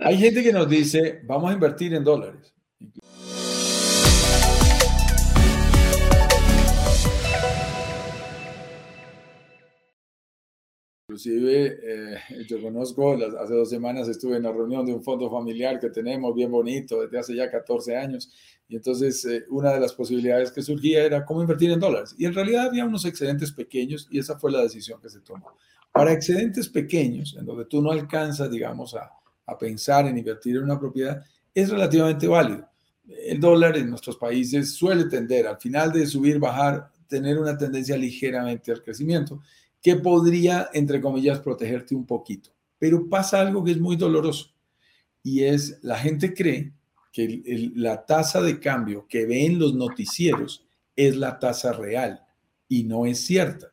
Hay gente que nos dice, vamos a invertir en dólares. Inclusive, eh, yo conozco, hace dos semanas estuve en la reunión de un fondo familiar que tenemos bien bonito desde hace ya 14 años. Y entonces eh, una de las posibilidades que surgía era cómo invertir en dólares. Y en realidad había unos excedentes pequeños y esa fue la decisión que se tomó. Para excedentes pequeños, en donde tú no alcanzas, digamos, a, a pensar en invertir en una propiedad, es relativamente válido. El dólar en nuestros países suele tender, al final de subir, bajar, tener una tendencia ligeramente al crecimiento, que podría, entre comillas, protegerte un poquito. Pero pasa algo que es muy doloroso y es la gente cree que la tasa de cambio que ve en los noticieros es la tasa real y no es cierta.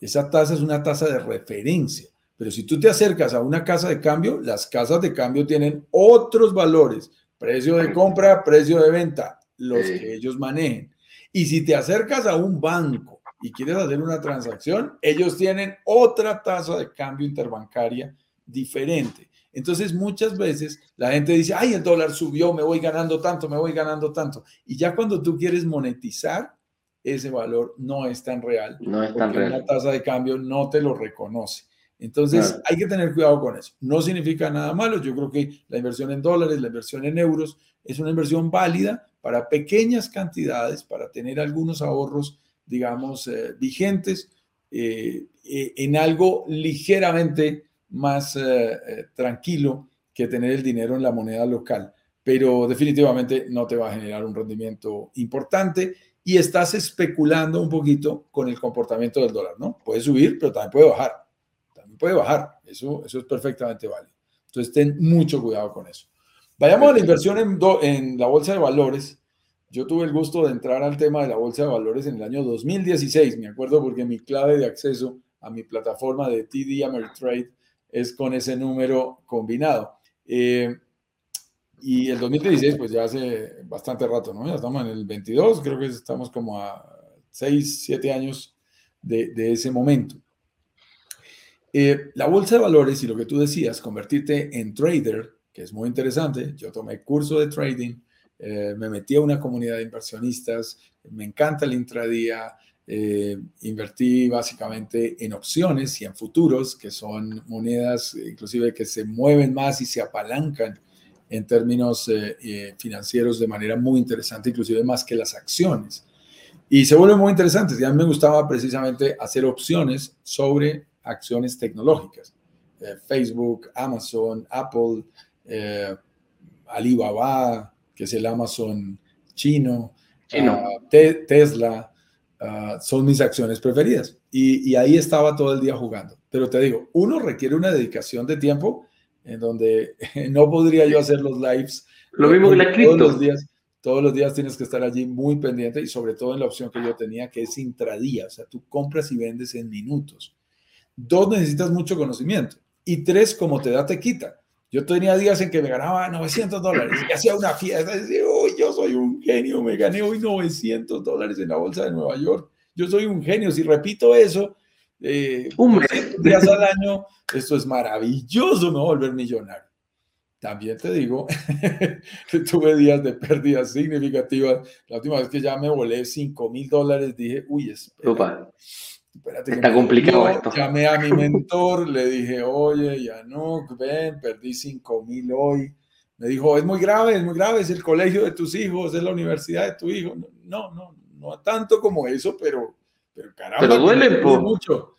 Esa tasa es una tasa de referencia. Pero si tú te acercas a una casa de cambio, las casas de cambio tienen otros valores, precio de compra, precio de venta, los que ellos manejen. Y si te acercas a un banco y quieres hacer una transacción, ellos tienen otra tasa de cambio interbancaria diferente. Entonces muchas veces la gente dice, ay, el dólar subió, me voy ganando tanto, me voy ganando tanto. Y ya cuando tú quieres monetizar, ese valor no es tan real. No es tan real. La tasa de cambio no te lo reconoce. Entonces hay que tener cuidado con eso. No significa nada malo. Yo creo que la inversión en dólares, la inversión en euros es una inversión válida para pequeñas cantidades, para tener algunos ahorros, digamos, eh, vigentes eh, eh, en algo ligeramente más tranquilo que tener el dinero en la moneda local. Pero definitivamente no te va a generar un rendimiento importante y estás especulando un poquito con el comportamiento del dólar, ¿no? Puede subir, pero también puede bajar. Puede bajar. Eso, eso es perfectamente válido. Entonces, ten mucho cuidado con eso. Vayamos a la inversión en, en la bolsa de valores. Yo tuve el gusto de entrar al tema de la bolsa de valores en el año 2016, me acuerdo porque mi clave de acceso a mi plataforma de TD Ameritrade es con ese número combinado. Eh, y el 2016, pues ya hace bastante rato, ¿no? Ya estamos en el 22, creo que estamos como a 6, 7 años de, de ese momento. Eh, la bolsa de valores y lo que tú decías, convertirte en trader, que es muy interesante. Yo tomé curso de trading, eh, me metí a una comunidad de inversionistas, me encanta el intradía, eh, invertí básicamente en opciones y en futuros, que son monedas inclusive que se mueven más y se apalancan en términos financieros de manera muy interesante, inclusive más que las acciones. Y se vuelve muy interesante. Y a mí me gustaba precisamente hacer opciones sobre acciones tecnológicas. Eh, Facebook, Amazon, Apple, Alibaba, que es el Amazon chino, ah, Tesla, ah, son mis acciones preferidas. Y, y ahí estaba todo el día jugando. Pero te digo, uno requiere una dedicación de tiempo en donde no podría yo hacer los lives. Lo mismo que la cripto. Todos los días, todos los días tienes que estar allí muy pendiente y sobre todo en la opción que yo tenía, que es intradía, o sea, tú compras y vendes en minutos. Dos, necesitas mucho conocimiento. Y tres, como te da, te quita. Yo tenía días en que me ganaba 900 dólares y hacía una fiesta. Y decía, uy, yo soy un genio, me gané hoy 900 dólares en la bolsa de Nueva York. Yo soy un genio. Si repito eso, eh, un días al año, esto es maravilloso, me voy a volver millonario. También te digo que tuve días de pérdidas significativas. La última vez que ya me volé 5 mil dólares, dije, uy, espérate, espérate Está complicado esto. Llamé a mi mentor, le dije, oye, ya no, ven, perdí 5 mil hoy. Me dijo, es muy grave, es muy grave, es el colegio de tus hijos, es la universidad de tu hijo. No, no, no tanto como eso, pero pero caramba, pero duele mucho.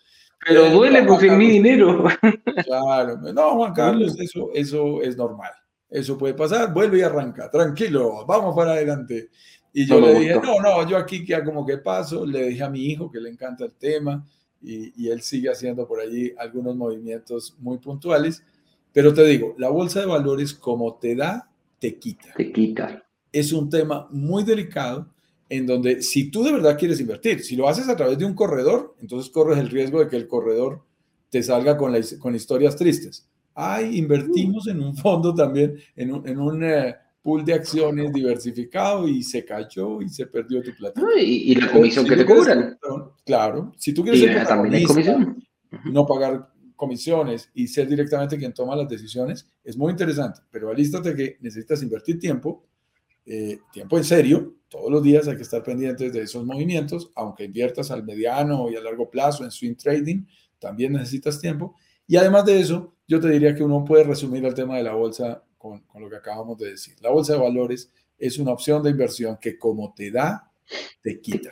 Pero eh, duele porque es mi dinero. Claro, no, Juan Carlos, eso, eso es normal. Eso puede pasar, vuelve y arranca, tranquilo, vamos para adelante. Y yo le dije, no, no, yo aquí ya como que paso, le dije a mi hijo que le encanta el tema y, y él sigue haciendo por allí algunos movimientos muy puntuales. Pero te digo, la bolsa de valores como te da, te quita. Te quita. Es un tema muy delicado en donde si tú de verdad quieres invertir, si lo haces a través de un corredor, entonces corres el riesgo de que el corredor te salga con, con historias tristes. Ay, invertimos en un fondo también, en un, en un eh, pool de acciones diversificado y se cayó y se perdió tu plata. y, la comisión que te cobran. Claro, si tú quieres ser también comisión. no pagar comisiones y ser directamente quien toma las decisiones, es muy interesante, pero alístate que necesitas invertir tiempo, eh, tiempo en serio, todos los días hay que estar pendientes de esos movimientos, aunque inviertas al mediano y a largo plazo en swing trading, también necesitas tiempo. Y además de eso, yo te diría que uno puede resumir el tema de la bolsa con, con lo que acabamos de decir. La bolsa de valores es una opción de inversión que como te da, te quita.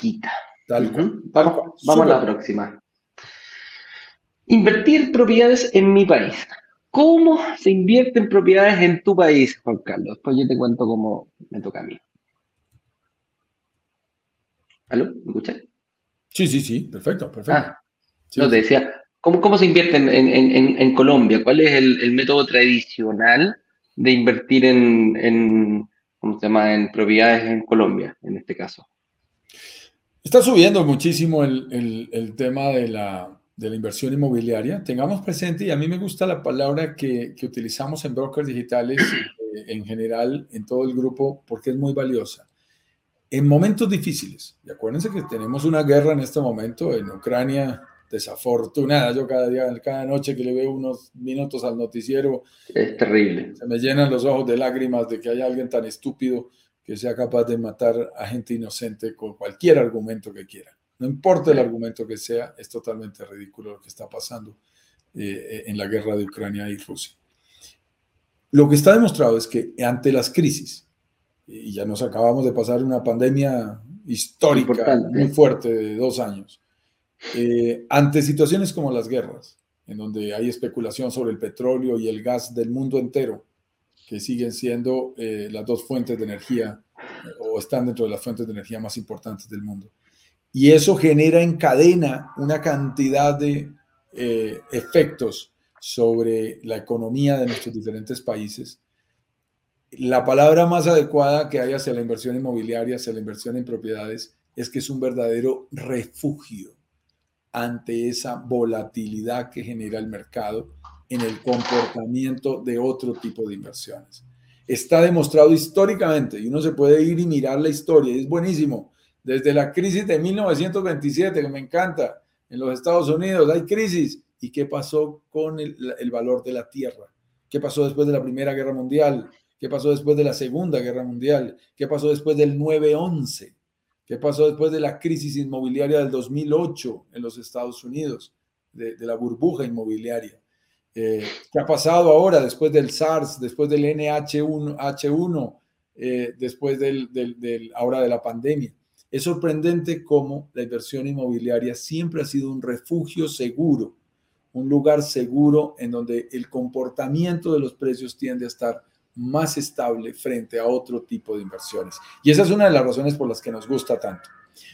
Tal Vamos, vamos a la próxima. Invertir propiedades en mi país. ¿Cómo se invierte en propiedades en tu país, Juan Carlos? Después yo te cuento cómo me toca a mí. ¿Aló? ¿Me escuchas? Sí, sí, sí, perfecto, perfecto. Ah, no, te decía, ¿cómo, cómo se invierte en, Colombia? ¿Cuál es el, método tradicional de invertir en, ¿cómo se llama? en propiedades en Colombia, en este caso? Está subiendo muchísimo el, tema de la, inversión inmobiliaria. Tengamos presente, y a mí me gusta la palabra que, utilizamos en brokers digitales eh, en general, en todo el grupo, porque es muy valiosa en momentos difíciles, y acuérdense que tenemos una guerra en este momento en Ucrania, desafortunada, yo cada día, cada noche que le veo unos minutos al noticiero, es terrible. Se me llenan los ojos de lágrimas de que haya alguien tan estúpido que sea capaz de matar a gente inocente con cualquier argumento que quiera. No importa el argumento que sea, es totalmente ridículo lo que está pasando eh, en la guerra de Ucrania y Rusia. Lo que está demostrado es que ante las crisis, y ya nos acabamos de pasar una pandemia histórica muy fuerte de dos años. Eh, ante situaciones como las guerras, en donde hay especulación sobre el petróleo y el gas del mundo entero, que siguen siendo eh, las dos fuentes de energía o están dentro de las fuentes de energía más importantes del mundo. Y eso genera en cadena una cantidad de eh, efectos sobre la economía de nuestros diferentes países la palabra más adecuada que hay hacia la inversión inmobiliaria, hacia la inversión en propiedades, es que es un verdadero refugio ante esa volatilidad que genera el mercado en el comportamiento de otro tipo de inversiones. Está demostrado históricamente, y uno se puede ir y mirar la historia, es buenísimo. Desde la crisis de 1927, que me encanta, en los Estados Unidos hay crisis. ¿Y qué pasó con el, el valor de la tierra? ¿Qué pasó después de la Primera Guerra Mundial? ¿Qué pasó después de la Segunda Guerra Mundial? ¿Qué pasó después del 9-11? ¿Qué pasó después de la crisis inmobiliaria del 2008 en los Estados Unidos, de, la burbuja inmobiliaria? Eh, ¿Qué ha pasado ahora después del SARS, después del NH1, H1, eh, después del, ahora de la pandemia? Es sorprendente cómo la inversión inmobiliaria siempre ha sido un refugio seguro, un lugar seguro en donde el comportamiento de los precios tiende a estar más estable frente a otro tipo de inversiones. Y esa es una de las razones por las que nos gusta tanto.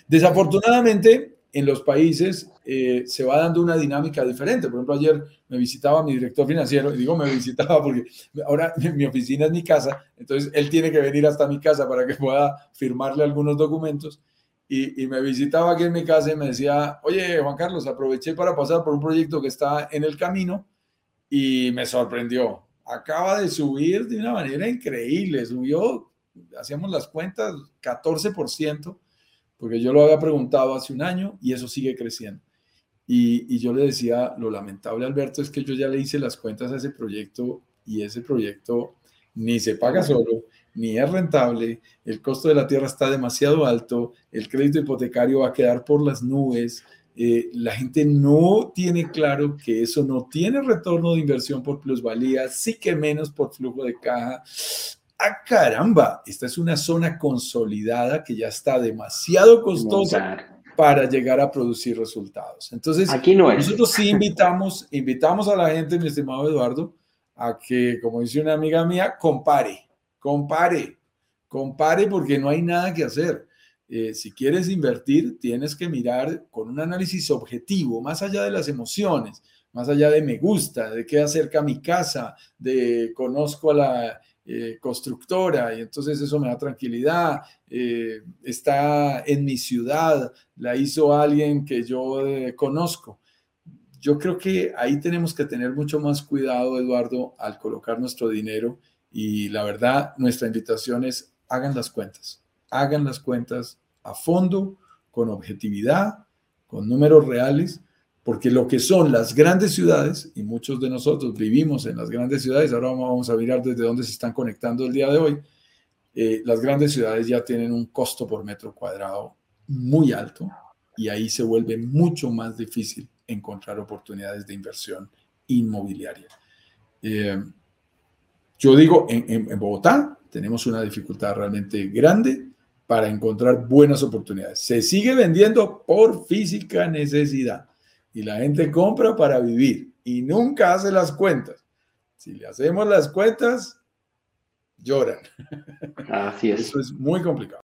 Desafortunadamente, en los países eh, se va dando una dinámica diferente. Por ejemplo, ayer me visitaba mi director financiero, y digo me visitaba porque ahora mi oficina es mi casa, entonces él tiene que venir hasta mi casa para que pueda firmarle algunos documentos. Y, y, me visitaba aquí en mi casa y me decía, oye, Juan Carlos, aproveché para pasar por un proyecto que está en el camino y me sorprendió acaba de subir de una manera increíble, subió, hacíamos las cuentas, 14%, porque yo lo había preguntado hace un año y eso sigue creciendo. Y, yo le decía, lo lamentable, Alberto, es que yo ya le hice las cuentas a ese proyecto y ese proyecto ni se paga solo, ni es rentable, el costo de la tierra está demasiado alto, el crédito hipotecario va a quedar por las nubes, eh, la gente no tiene claro que eso no tiene retorno de inversión por plusvalía, sí que menos por flujo de caja. ¡Ah, caramba! Esta es una zona consolidada que ya está demasiado costosa para llegar a producir resultados. Entonces, Aquí no nosotros sí invitamos, invitamos a la gente, mi estimado Eduardo, a que, como dice una amiga mía, compare, compare, compare porque no hay nada que hacer. Eh, si quieres invertir, tienes que mirar con un análisis objetivo, más allá de las emociones, más allá de me gusta, de qué acerca mi casa, de conozco a la eh, constructora y entonces eso me da tranquilidad, eh, está en mi ciudad, la hizo alguien que yo conozco. Yo creo que ahí tenemos que tener mucho más cuidado, Eduardo, al colocar nuestro dinero y la verdad, nuestra invitación es hagan las cuentas, hagan las cuentas a fondo, con objetividad, con números reales, porque lo que son las grandes ciudades, y muchos de nosotros vivimos en las grandes ciudades, ahora vamos a mirar desde dónde se están conectando el día de hoy, eh, las grandes ciudades ya tienen un costo por metro cuadrado muy alto y ahí se vuelve mucho más difícil encontrar oportunidades de inversión inmobiliaria. Eh, yo digo, en, en Bogotá tenemos una dificultad realmente grande para encontrar buenas oportunidades. Se sigue vendiendo por física necesidad y la gente compra para vivir y nunca hace las cuentas. Si le hacemos las cuentas, lloran. Así es. Eso es muy complicado.